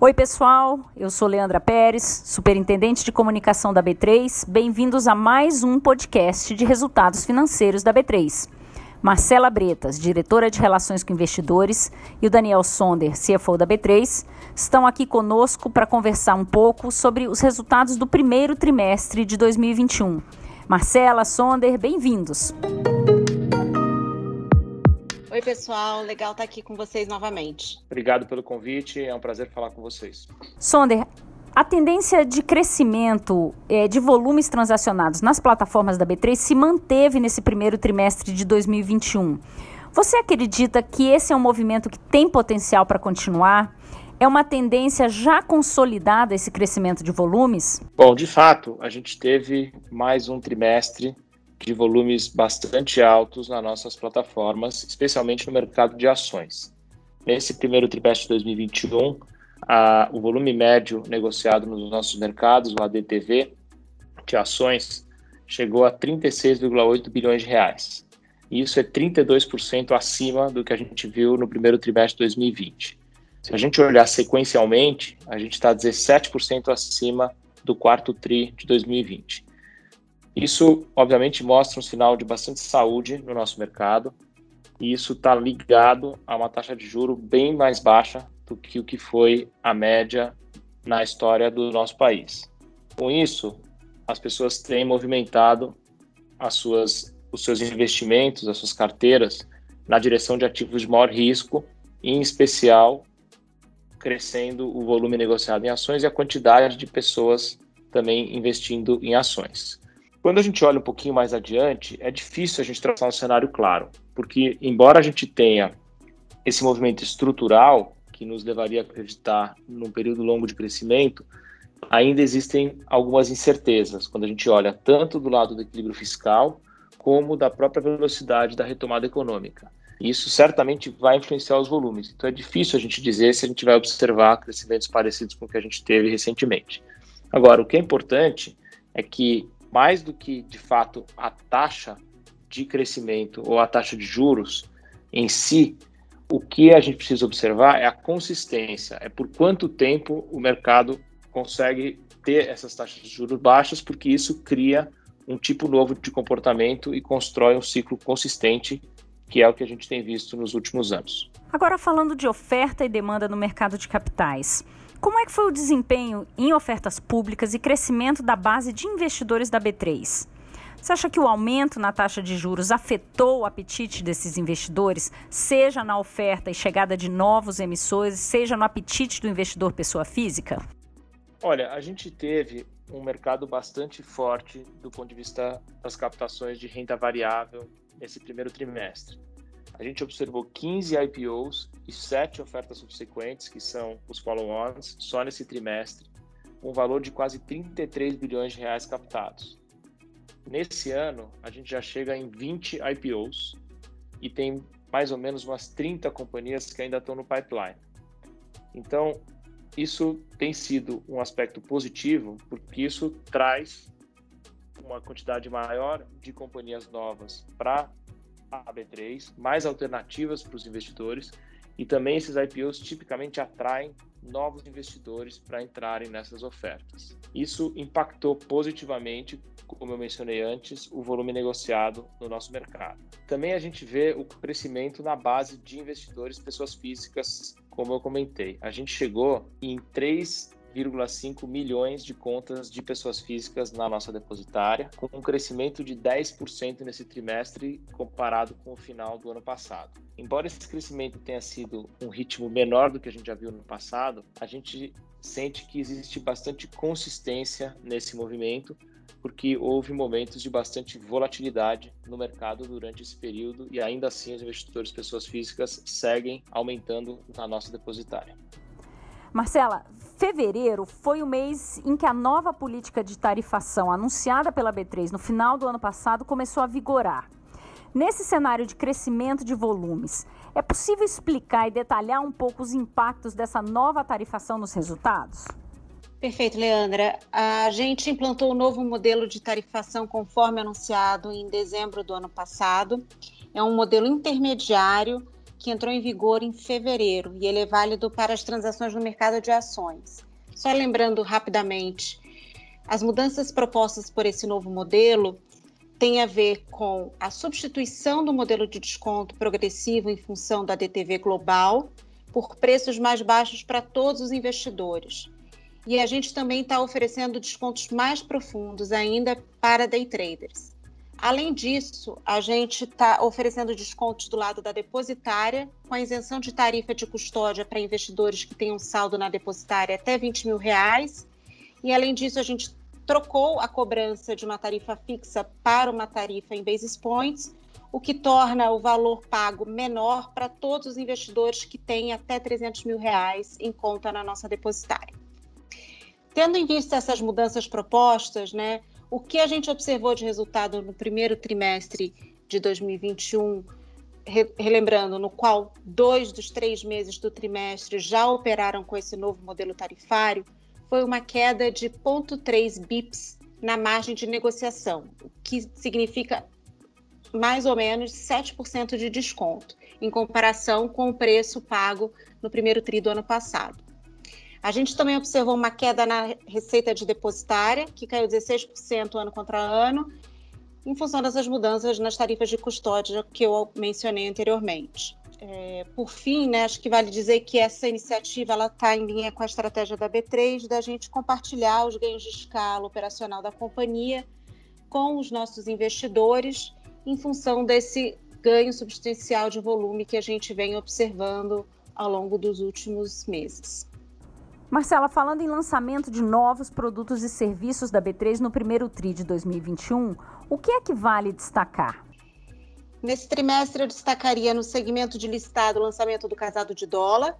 Oi, pessoal. Eu sou Leandra Pérez, superintendente de comunicação da B3. Bem-vindos a mais um podcast de resultados financeiros da B3. Marcela Bretas, diretora de Relações com Investidores, e o Daniel Sonder, CFO da B3, estão aqui conosco para conversar um pouco sobre os resultados do primeiro trimestre de 2021. Marcela, Sonder, bem-vindos. Oi, pessoal. Legal estar aqui com vocês novamente. Obrigado pelo convite. É um prazer falar com vocês. Sonder, a tendência de crescimento é, de volumes transacionados nas plataformas da B3 se manteve nesse primeiro trimestre de 2021. Você acredita que esse é um movimento que tem potencial para continuar? É uma tendência já consolidada esse crescimento de volumes? Bom, de fato, a gente teve mais um trimestre de volumes bastante altos nas nossas plataformas, especialmente no mercado de ações. Nesse primeiro trimestre de 2021, a, o volume médio negociado nos nossos mercados, o ADTV, de ações, chegou a 36,8 bilhões de reais. E isso é 32% acima do que a gente viu no primeiro trimestre de 2020. Se a gente olhar sequencialmente, a gente está 17% acima do quarto TRI de 2020. Isso, obviamente, mostra um sinal de bastante saúde no nosso mercado, e isso está ligado a uma taxa de juro bem mais baixa do que o que foi a média na história do nosso país. Com isso, as pessoas têm movimentado as suas, os seus investimentos, as suas carteiras, na direção de ativos de maior risco, em especial crescendo o volume negociado em ações e a quantidade de pessoas também investindo em ações. Quando a gente olha um pouquinho mais adiante, é difícil a gente traçar um cenário claro, porque embora a gente tenha esse movimento estrutural que nos levaria a acreditar num período longo de crescimento, ainda existem algumas incertezas quando a gente olha tanto do lado do equilíbrio fiscal como da própria velocidade da retomada econômica. Isso certamente vai influenciar os volumes. Então é difícil a gente dizer se a gente vai observar crescimentos parecidos com o que a gente teve recentemente. Agora, o que é importante é que mais do que de fato a taxa de crescimento ou a taxa de juros em si, o que a gente precisa observar é a consistência, é por quanto tempo o mercado consegue ter essas taxas de juros baixas, porque isso cria um tipo novo de comportamento e constrói um ciclo consistente, que é o que a gente tem visto nos últimos anos. Agora falando de oferta e demanda no mercado de capitais. Como é que foi o desempenho em ofertas públicas e crescimento da base de investidores da B3? Você acha que o aumento na taxa de juros afetou o apetite desses investidores, seja na oferta e chegada de novos emissores, seja no apetite do investidor pessoa física? Olha, a gente teve um mercado bastante forte do ponto de vista das captações de renda variável nesse primeiro trimestre a gente observou 15 IPOs e 7 ofertas subsequentes, que são os follow-ons, só nesse trimestre, com um valor de quase 33 bilhões de reais captados. Nesse ano, a gente já chega em 20 IPOs e tem mais ou menos umas 30 companhias que ainda estão no pipeline. Então, isso tem sido um aspecto positivo, porque isso traz uma quantidade maior de companhias novas para a B3, mais alternativas para os investidores e também esses IPOs tipicamente atraem novos investidores para entrarem nessas ofertas. Isso impactou positivamente, como eu mencionei antes, o volume negociado no nosso mercado. Também a gente vê o crescimento na base de investidores, pessoas físicas, como eu comentei. A gente chegou em 3 1,5 milhões de contas de pessoas físicas na nossa depositária, com um crescimento de 10% nesse trimestre comparado com o final do ano passado. Embora esse crescimento tenha sido um ritmo menor do que a gente já viu no passado, a gente sente que existe bastante consistência nesse movimento, porque houve momentos de bastante volatilidade no mercado durante esse período e ainda assim os investidores pessoas físicas seguem aumentando na nossa depositária. Marcela, fevereiro foi o mês em que a nova política de tarifação anunciada pela B3 no final do ano passado começou a vigorar. Nesse cenário de crescimento de volumes, é possível explicar e detalhar um pouco os impactos dessa nova tarifação nos resultados? Perfeito, Leandra. A gente implantou o um novo modelo de tarifação conforme anunciado em dezembro do ano passado. É um modelo intermediário que entrou em vigor em fevereiro e ele é válido para as transações no mercado de ações. Só lembrando rapidamente, as mudanças propostas por esse novo modelo têm a ver com a substituição do modelo de desconto progressivo em função da DTV global por preços mais baixos para todos os investidores. E a gente também está oferecendo descontos mais profundos ainda para day traders. Além disso, a gente está oferecendo descontos do lado da depositária, com a isenção de tarifa de custódia para investidores que tenham saldo na depositária até 20 mil reais. E além disso, a gente trocou a cobrança de uma tarifa fixa para uma tarifa em basis points, o que torna o valor pago menor para todos os investidores que têm até 300 mil reais em conta na nossa depositária. Tendo em vista essas mudanças propostas, né, o que a gente observou de resultado no primeiro trimestre de 2021, relembrando, no qual dois dos três meses do trimestre já operaram com esse novo modelo tarifário, foi uma queda de 0,3 bips na margem de negociação, o que significa mais ou menos 7% de desconto, em comparação com o preço pago no primeiro tri do ano passado. A gente também observou uma queda na receita de depositária, que caiu 16% ano contra ano, em função dessas mudanças nas tarifas de custódia que eu mencionei anteriormente. É, por fim, né, acho que vale dizer que essa iniciativa está em linha com a estratégia da B3 da gente compartilhar os ganhos de escala operacional da companhia com os nossos investidores em função desse ganho substancial de volume que a gente vem observando ao longo dos últimos meses. Marcela, falando em lançamento de novos produtos e serviços da B3 no primeiro TRI de 2021, o que é que vale destacar? Nesse trimestre, eu destacaria no segmento de listado o lançamento do casado de dólar,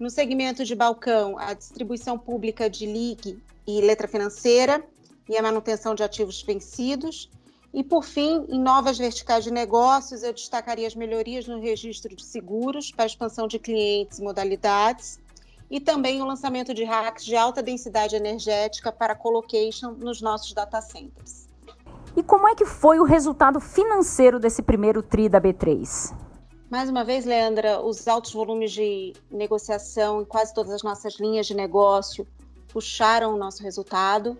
no segmento de balcão, a distribuição pública de ligue e letra financeira e a manutenção de ativos vencidos. E, por fim, em novas verticais de negócios, eu destacaria as melhorias no registro de seguros para expansão de clientes e modalidades e também o lançamento de racks de alta densidade energética para colocation nos nossos data centers. E como é que foi o resultado financeiro desse primeiro TRI da B3? Mais uma vez, Leandra, os altos volumes de negociação em quase todas as nossas linhas de negócio puxaram o nosso resultado.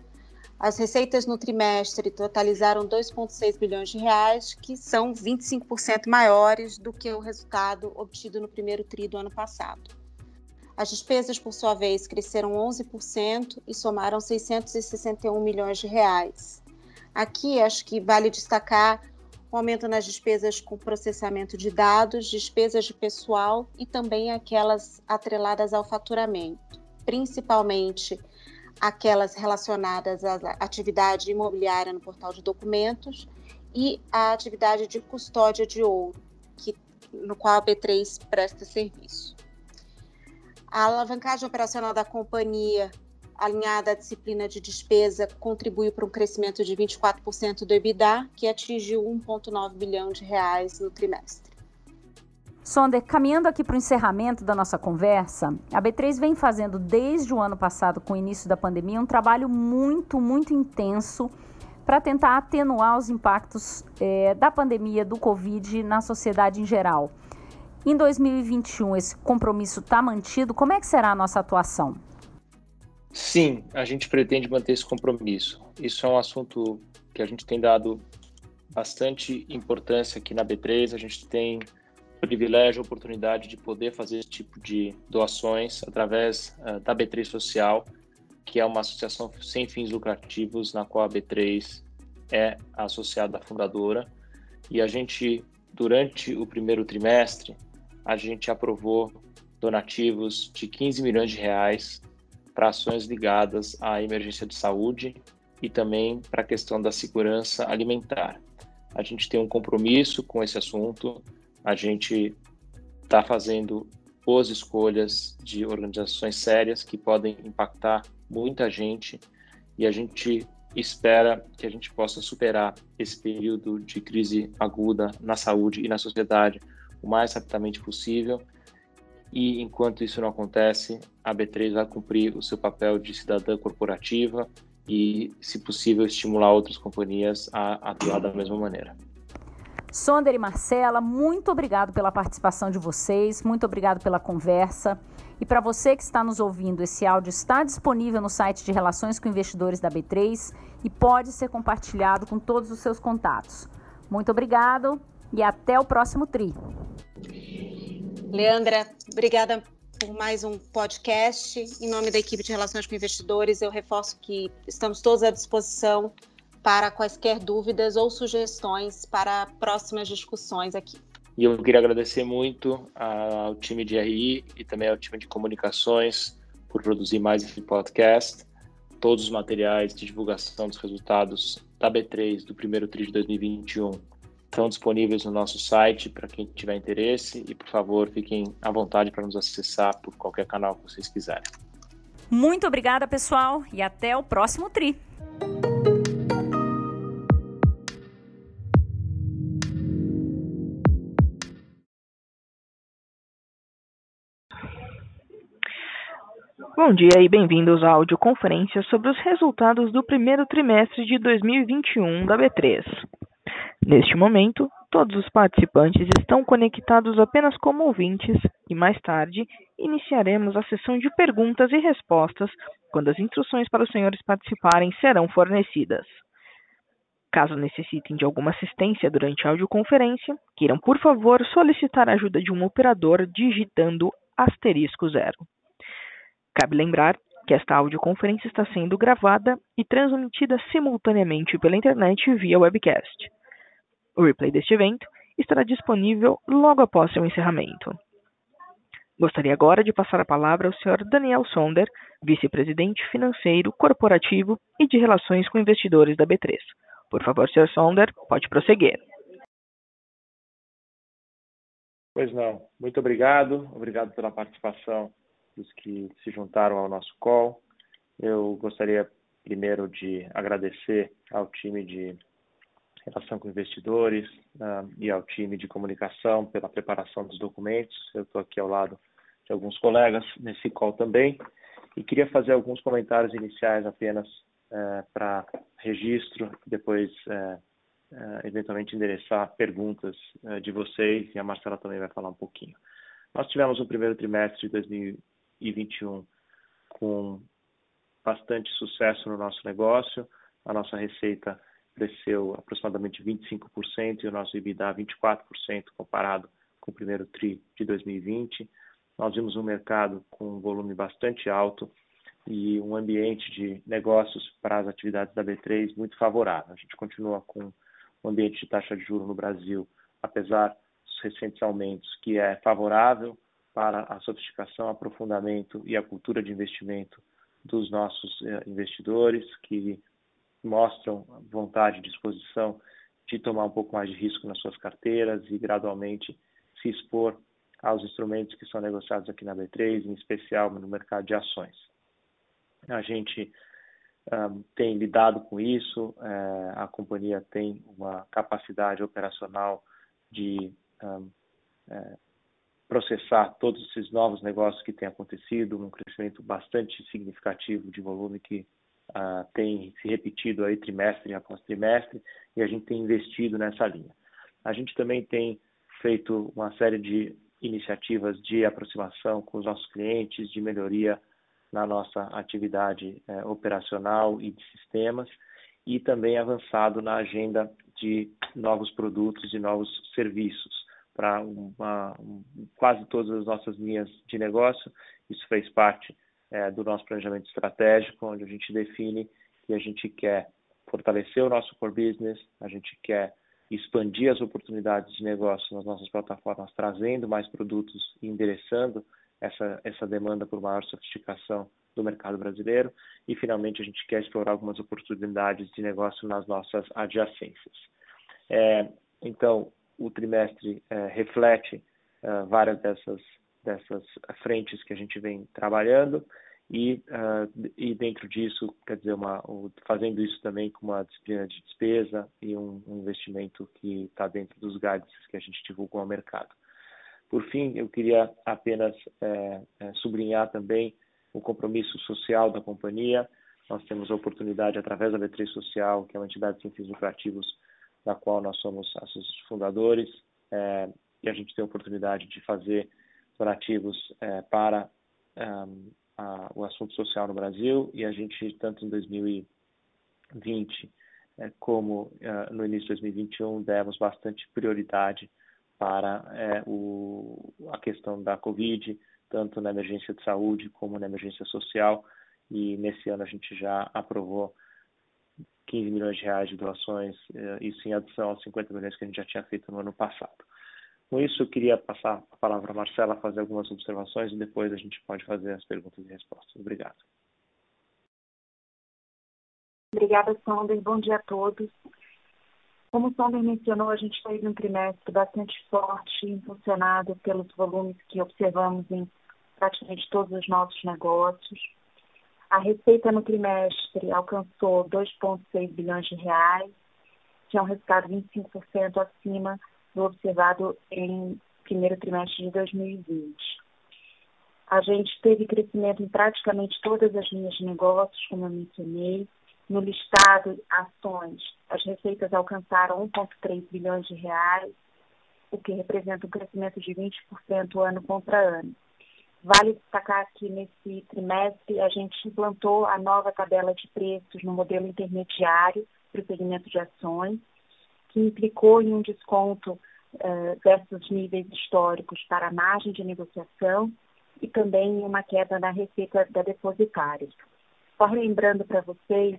As receitas no trimestre totalizaram 2,6 bilhões de reais, que são 25% maiores do que o resultado obtido no primeiro TRI do ano passado. As despesas, por sua vez, cresceram 11% e somaram 661 milhões de reais. Aqui acho que vale destacar o aumento nas despesas com processamento de dados, despesas de pessoal e também aquelas atreladas ao faturamento, principalmente aquelas relacionadas à atividade imobiliária no portal de documentos e à atividade de custódia de ouro, que, no qual a B3 presta serviço. A alavancagem operacional da companhia, alinhada à disciplina de despesa, contribuiu para um crescimento de 24% do EBITDA, que atingiu 1,9 bilhão de reais no trimestre. Sonder, caminhando aqui para o encerramento da nossa conversa, a B3 vem fazendo desde o ano passado, com o início da pandemia, um trabalho muito, muito intenso para tentar atenuar os impactos é, da pandemia do Covid na sociedade em geral. Em 2021, esse compromisso está mantido? Como é que será a nossa atuação? Sim, a gente pretende manter esse compromisso. Isso é um assunto que a gente tem dado bastante importância aqui na B3. A gente tem privilégio, oportunidade de poder fazer esse tipo de doações através uh, da B3 Social, que é uma associação sem fins lucrativos, na qual a B3 é associada fundadora. E a gente, durante o primeiro trimestre, a gente aprovou donativos de 15 milhões de reais para ações ligadas à emergência de saúde e também para a questão da segurança alimentar. A gente tem um compromisso com esse assunto, a gente está fazendo boas escolhas de organizações sérias que podem impactar muita gente e a gente espera que a gente possa superar esse período de crise aguda na saúde e na sociedade o mais rapidamente possível. E enquanto isso não acontece, a B3 vai cumprir o seu papel de cidadã corporativa e, se possível, estimular outras companhias a atuar da mesma maneira. Sonder e Marcela, muito obrigado pela participação de vocês, muito obrigado pela conversa. E para você que está nos ouvindo, esse áudio está disponível no site de Relações com Investidores da B3 e pode ser compartilhado com todos os seus contatos. Muito obrigado e até o próximo TRI. Leandra, obrigada por mais um podcast. Em nome da equipe de Relações com Investidores, eu reforço que estamos todos à disposição para quaisquer dúvidas ou sugestões para próximas discussões aqui. E eu queria agradecer muito ao time de RI e também ao time de comunicações por produzir mais esse podcast. Todos os materiais de divulgação dos resultados da B3 do primeiro TRI de 2021 estão disponíveis no nosso site para quem tiver interesse e, por favor, fiquem à vontade para nos acessar por qualquer canal que vocês quiserem. Muito obrigada, pessoal, e até o próximo TRI. Bom dia e bem-vindos à audioconferência sobre os resultados do primeiro trimestre de 2021 da B3. Neste momento, todos os participantes estão conectados apenas como ouvintes e mais tarde iniciaremos a sessão de perguntas e respostas quando as instruções para os senhores participarem serão fornecidas. Caso necessitem de alguma assistência durante a audioconferência, queiram por favor solicitar a ajuda de um operador digitando asterisco zero. Cabe lembrar que esta audioconferência está sendo gravada e transmitida simultaneamente pela internet via webcast. O replay deste evento estará disponível logo após seu encerramento. Gostaria agora de passar a palavra ao Sr. Daniel Sonder, vice-presidente financeiro, corporativo e de relações com investidores da B3. Por favor, Sr. Sonder, pode prosseguir. Pois não. Muito obrigado. Obrigado pela participação dos que se juntaram ao nosso call. Eu gostaria primeiro de agradecer ao time de relação com investidores uh, e ao time de comunicação pela preparação dos documentos. Eu estou aqui ao lado de alguns colegas nesse call também e queria fazer alguns comentários iniciais apenas uh, para registro, depois uh, eventualmente endereçar perguntas de vocês e a Marcela também vai falar um pouquinho. Nós tivemos um primeiro trimestre de 2020 2021 com bastante sucesso no nosso negócio. A nossa receita cresceu aproximadamente 25% e o nosso EBITDA 24% comparado com o primeiro TRI de 2020. Nós vimos um mercado com um volume bastante alto e um ambiente de negócios para as atividades da B3 muito favorável. A gente continua com um ambiente de taxa de juros no Brasil, apesar dos recentes aumentos, que é favorável para a sofisticação, aprofundamento e a cultura de investimento dos nossos eh, investidores, que mostram vontade e disposição de tomar um pouco mais de risco nas suas carteiras e gradualmente se expor aos instrumentos que são negociados aqui na B3, em especial no mercado de ações. A gente um, tem lidado com isso, é, a companhia tem uma capacidade operacional de um, é, processar todos esses novos negócios que têm acontecido, um crescimento bastante significativo de volume que uh, tem se repetido aí trimestre após trimestre e a gente tem investido nessa linha. A gente também tem feito uma série de iniciativas de aproximação com os nossos clientes, de melhoria na nossa atividade eh, operacional e de sistemas e também avançado na agenda de novos produtos e novos serviços para um, quase todas as nossas linhas de negócio. Isso fez parte é, do nosso planejamento estratégico, onde a gente define que a gente quer fortalecer o nosso core business, a gente quer expandir as oportunidades de negócio nas nossas plataformas, trazendo mais produtos e endereçando essa, essa demanda por maior sofisticação do mercado brasileiro. E, finalmente, a gente quer explorar algumas oportunidades de negócio nas nossas adjacências. É, então, o trimestre é, reflete é, várias dessas, dessas frentes que a gente vem trabalhando e, uh, e dentro disso, quer dizer, uma, fazendo isso também com uma disciplina de despesa e um, um investimento que está dentro dos guides que a gente divulgou ao mercado. Por fim, eu queria apenas é, sublinhar também o compromisso social da companhia. Nós temos a oportunidade, através da B3 Social, que é uma entidade sem fins lucrativos, da qual nós somos os fundadores, é, e a gente tem a oportunidade de fazer donativos é, para um, a, o assunto social no Brasil, e a gente, tanto em 2020 é, como é, no início de 2021, demos bastante prioridade para é, o, a questão da Covid, tanto na emergência de saúde como na emergência social, e nesse ano a gente já aprovou 15 milhões de reais de doações, é, isso em adição aos 50 milhões que a gente já tinha feito no ano passado. Com isso, eu queria passar a palavra a Marcela, fazer algumas observações e depois a gente pode fazer as perguntas e respostas. Obrigado. Obrigada, Sonder. Bom dia a todos. Como o Sonder mencionou, a gente teve um trimestre bastante forte, impulsionado pelos volumes que observamos em praticamente todos os nossos negócios. A receita no trimestre alcançou 2,6 bilhões de reais, que é um resultado 25% acima observado em primeiro trimestre de 2020. A gente teve crescimento em praticamente todas as linhas de negócios, como eu mencionei. No listado ações, as receitas alcançaram 1,3 bilhões de reais, o que representa um crescimento de 20% ano contra ano. Vale destacar que nesse trimestre a gente implantou a nova tabela de preços no modelo intermediário para o segmento de ações, que implicou em um desconto uh, versus níveis históricos para a margem de negociação e também uma queda na receita da depositária. Só lembrando para vocês,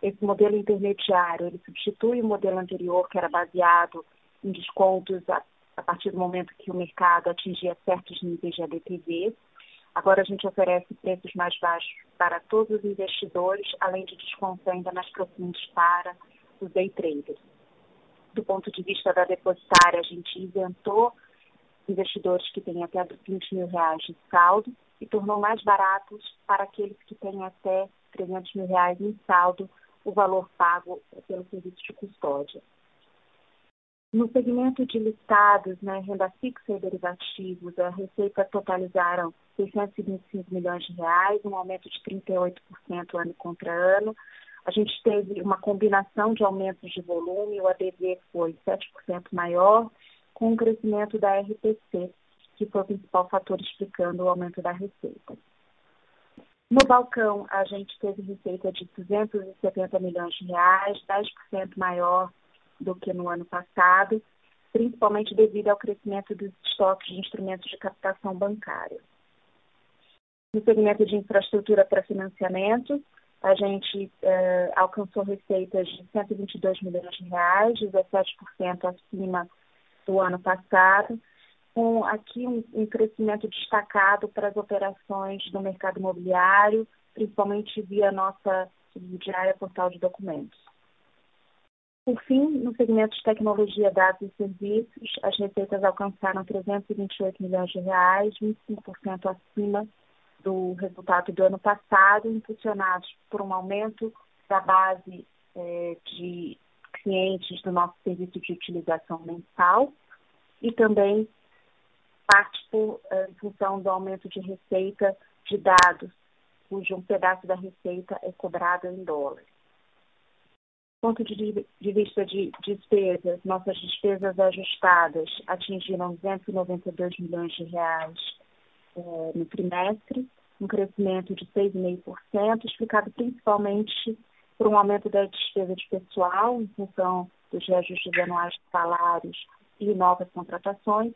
esse modelo intermediário, ele substitui o modelo anterior, que era baseado em descontos a, a partir do momento que o mercado atingia certos níveis de ADTV. Agora a gente oferece preços mais baixos para todos os investidores, além de descontos ainda mais profundos para os day traders do ponto de vista da depositária, a gente isentou investidores que têm até 20 mil reais de saldo e tornou mais baratos para aqueles que têm até 300 mil reais em saldo o valor pago pelo serviço de custódia. No segmento de listados, né, renda fixa e derivativos, a receita totalizaram 625 milhões de reais, um aumento de 38% ano contra ano, a gente teve uma combinação de aumentos de volume, o ADV foi 7% maior, com o crescimento da RPC, que foi o principal fator explicando o aumento da receita. No balcão, a gente teve receita de 270 milhões de reais, 10% maior do que no ano passado, principalmente devido ao crescimento dos estoques de instrumentos de captação bancária. No segmento de infraestrutura para financiamento, a gente eh, alcançou receitas de 122 milhões de reais, 17% acima do ano passado, com aqui um, um, crescimento destacado para as operações do mercado imobiliário, principalmente via nossa subsidiária Portal de Documentos. Por fim, no segmento de tecnologia, dados e serviços, as receitas alcançaram 328 milhões de reais, 25% acima do resultado do ano passado, impulsionados por um aumento da base é, de clientes do nosso serviço de utilização mensal e também parte por, é, em função do aumento de receita de dados, cujo um pedaço da receita é cobrado em dólares. Ponto de, de vista de despesas, nossas despesas ajustadas atingiram 292 milhões de reais é, no trimestre, um crescimento de 6,5%, explicado principalmente por um aumento da despesa de pessoal em função dos reajustes anuais de salários e novas contratações,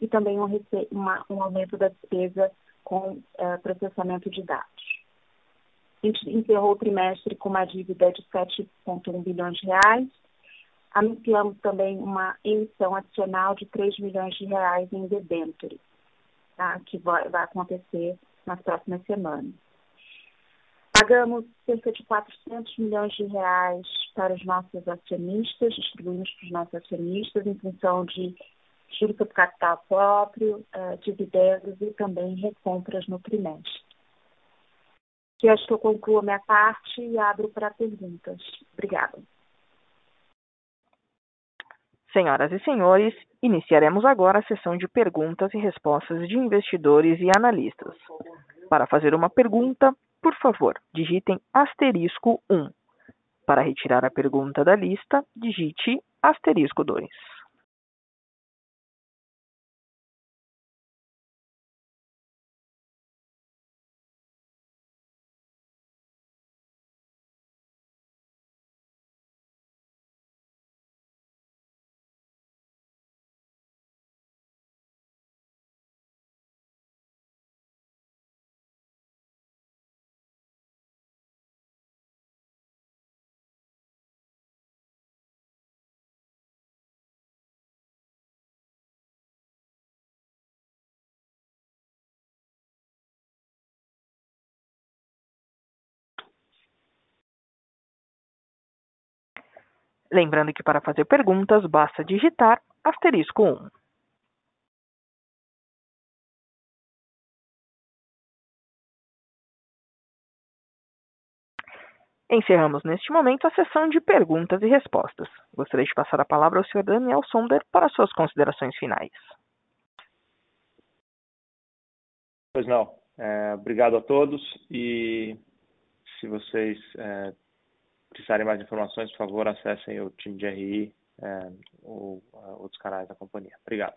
e também um, uma, um aumento da despesa com uh, processamento de dados. A gente encerrou o trimestre com uma dívida de 7,1 bilhões de reais. Anunciamos também uma emissão adicional de 3 milhões de reais em debêntures, tá? que vai, acontecer nas próximas semanas. Pagamos cerca de 400 milhões de reais para os nossos acionistas, distribuímos para os nossos acionistas em função de juros sobre capital próprio, uh, dividendos e também recompras no trimestre. Que acho que eu concluo a minha parte e abro para perguntas. Obrigada. Senhoras e senhores, iniciaremos agora a sessão de perguntas e respostas de investidores e analistas. Para fazer uma pergunta, por favor, digitem asterisco 1. Para retirar a pergunta da lista, digite asterisco 2. Lembrando que para fazer perguntas basta digitar asterisco 1. Encerramos neste momento a sessão de perguntas e respostas. Gostaria de passar a palavra ao Sr. Daniel Sonder para suas considerações finais. Pois não. É, obrigado a todos e se vocês é, precisarem mais informações, por favor, acessem o time de RI é, ou uh, outros canais da companhia. Obrigado.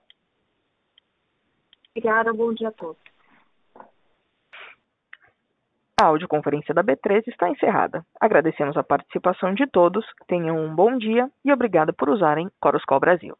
Obrigada, bom dia a todos. A audioconferência da B3 está encerrada. Agradecemos a participação de todos, tenham um bom dia e obrigado por usarem Coruscol Brasil.